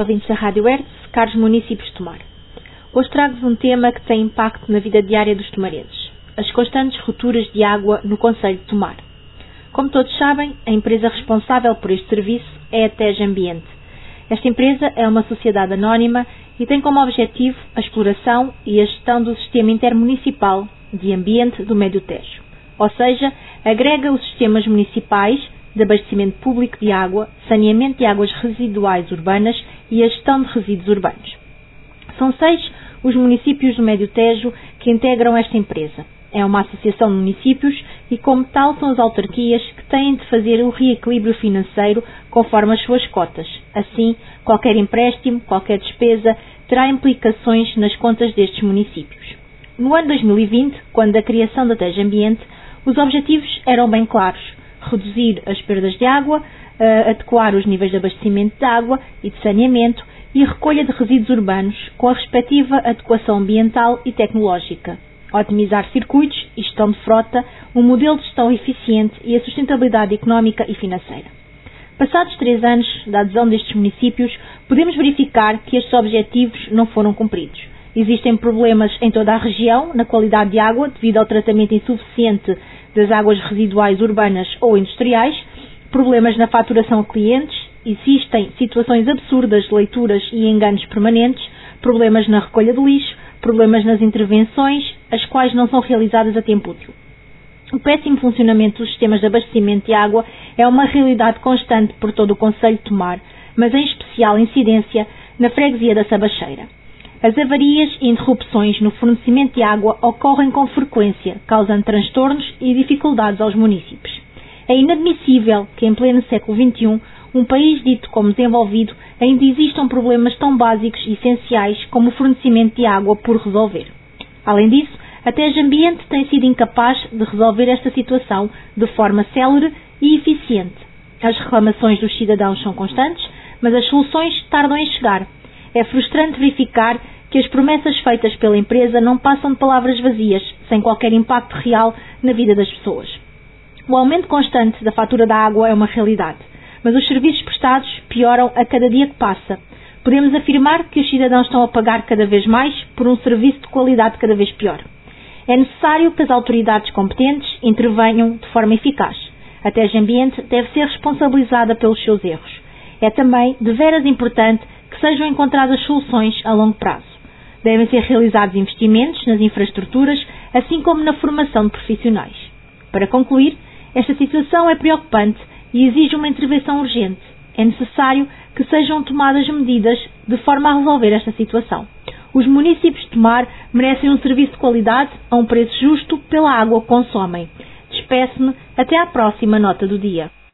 Ouvintes da Rádio Hertz, caros municípios de Tomar. Hoje trago-vos um tema que tem impacto na vida diária dos tomarenses. As constantes rupturas de água no Conselho de Tomar. Como todos sabem, a empresa responsável por este serviço é a TEG Ambiente. Esta empresa é uma sociedade anónima e tem como objetivo a exploração e a gestão do sistema intermunicipal de ambiente do Médio Tejo. Ou seja, agrega os sistemas municipais de abastecimento público de água, saneamento de águas residuais urbanas e a gestão de resíduos urbanos. São seis os municípios do Médio Tejo que integram esta empresa. É uma associação de municípios e, como tal, são as autarquias que têm de fazer o reequilíbrio financeiro conforme as suas cotas. Assim, qualquer empréstimo, qualquer despesa terá implicações nas contas destes municípios. No ano 2020, quando da criação da TEJ Ambiente, os objetivos eram bem claros reduzir as perdas de água, uh, adequar os níveis de abastecimento de água e de saneamento e recolha de resíduos urbanos com a respectiva adequação ambiental e tecnológica, otimizar circuitos e gestão de frota, um modelo de gestão eficiente e a sustentabilidade económica e financeira. Passados três anos da adesão destes municípios, podemos verificar que estes objetivos não foram cumpridos. Existem problemas em toda a região na qualidade de água devido ao tratamento insuficiente das águas residuais urbanas ou industriais, problemas na faturação a clientes, existem situações absurdas de leituras e enganos permanentes, problemas na recolha de lixo, problemas nas intervenções, as quais não são realizadas a tempo útil. O péssimo funcionamento dos sistemas de abastecimento de água é uma realidade constante por todo o Conselho de Tomar, mas em especial incidência na freguesia da Sabacheira. As avarias e interrupções no fornecimento de água ocorrem com frequência, causando transtornos e dificuldades aos municípios. É inadmissível que, em pleno século XXI, um país dito como desenvolvido ainda existam problemas tão básicos e essenciais como o fornecimento de água por resolver. Além disso, a TEG Ambiente tem sido incapaz de resolver esta situação de forma célere e eficiente. As reclamações dos cidadãos são constantes, mas as soluções tardam em chegar é frustrante verificar que as promessas feitas pela empresa não passam de palavras vazias, sem qualquer impacto real na vida das pessoas. O aumento constante da fatura da água é uma realidade, mas os serviços prestados pioram a cada dia que passa. Podemos afirmar que os cidadãos estão a pagar cada vez mais por um serviço de qualidade cada vez pior. É necessário que as autoridades competentes intervenham de forma eficaz. A TEG Ambiente deve ser responsabilizada pelos seus erros. É também de veras importante sejam encontradas soluções a longo prazo. Devem ser realizados investimentos nas infraestruturas, assim como na formação de profissionais. Para concluir, esta situação é preocupante e exige uma intervenção urgente. É necessário que sejam tomadas medidas de forma a resolver esta situação. Os municípios de Tomar merecem um serviço de qualidade a um preço justo pela água que consomem. Despeço-me até à próxima nota do dia.